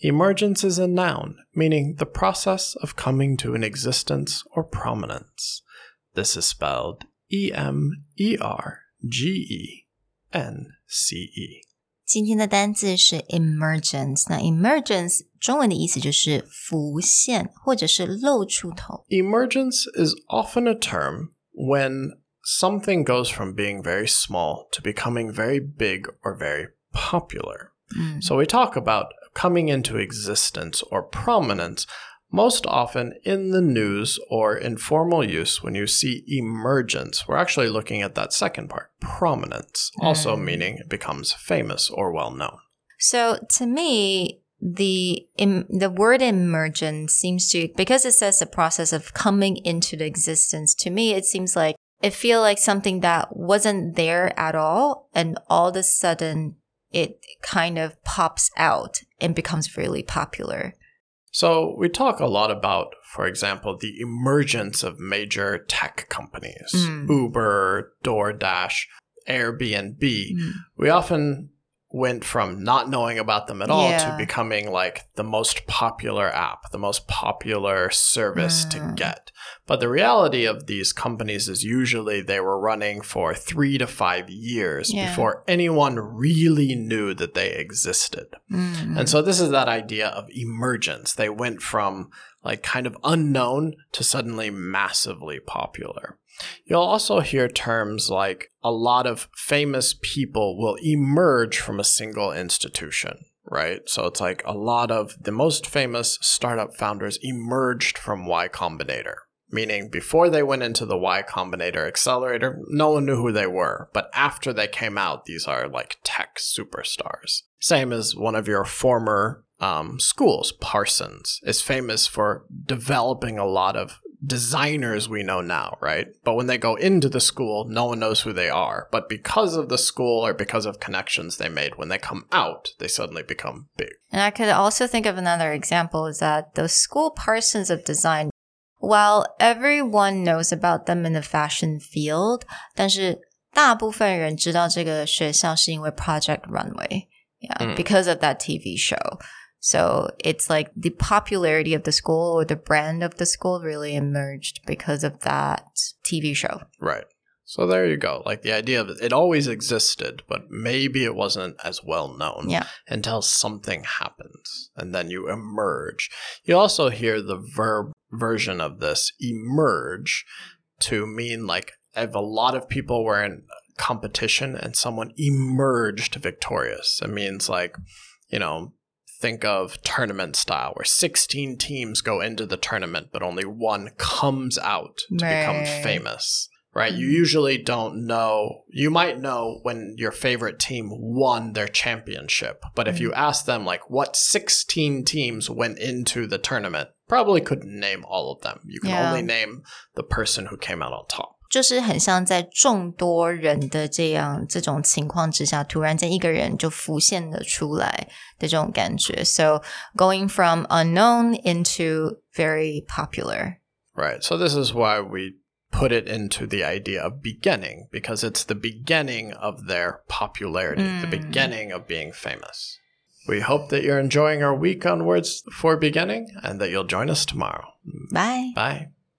Emergence is a noun, meaning the process of coming to an existence or prominence. This is spelled E M E R G E N C E. 今天的单字是 emergence。那 emergence 中文的意思就是浮现或者是露出头。 Emergence is often a term when something goes from being very small to becoming very big or very popular. So we talk about coming into existence or prominence most often in the news or informal use when you see emergence. We're actually looking at that second part, prominence, also mm. meaning it becomes famous or well known. So to me, the em, the word emergence seems to because it says the process of coming into the existence. To me, it seems like it feel like something that wasn't there at all, and all of a sudden it kind of pops out and becomes really popular. So, we talk a lot about, for example, the emergence of major tech companies mm. Uber, DoorDash, Airbnb. Mm. We often went from not knowing about them at all Yeah. to becoming like the most popular app, the most popular service to hmm. get. But the reality of these companies is usually they were running for three to five years Yeah. before anyone really knew that they existed. Hmm. And so this is that idea of emergence. They went from like kind of unknown to suddenly massively popular. You'll also hear terms like a lot of famous people will emerge from a single institution, right? So it's like a lot of the most famous startup founders emerged from Y Combinator. Meaning, before they went into the Y Combinator accelerator, no one knew who they were. But after they came out, these are like tech superstars. Same as one of your former um, schools, Parsons, is famous for developing a lot of designers we know now, right? But when they go into the school, no one knows who they are. But because of the school or because of connections they made, when they come out, they suddenly become big. And I could also think of another example is that those school parsons of design, while everyone knows about them in the fashion field, 但是大部分人知道这个学校是因为 Project Runway, yeah, because of that TV show. So it's like the popularity of the school or the brand of the school really emerged because of that TV show. Right. So there you go. Like the idea of it, it always existed, but maybe it wasn't as well known Yeah. until something happens and then you emerge. You also hear the verb version of this emerge to mean like if a lot of people were in competition and someone emerged victorious. It means like, you know, think of tournament style where 16 teams go into the tournament, but only one comes out to become famous. Right? You mm-hmm. usually don't know. You might know when your favorite team won their championship, but if you mm-hmm. ask them, like, what 16 teams went into the tournament, probably couldn't name all of them. You can Yeah. only name the person who came out on top. 就是很像在众多人的这样这种情况之下，突然间一个人就浮现了出来的这种感觉。So going from unknown into very popular. Right. So this is why we put it into the idea of beginning because it's the beginning of their popularity, the beginning of being famous. We hope that you're enjoying our week on Words for Beginning and that you'll join us tomorrow. Bye. Bye.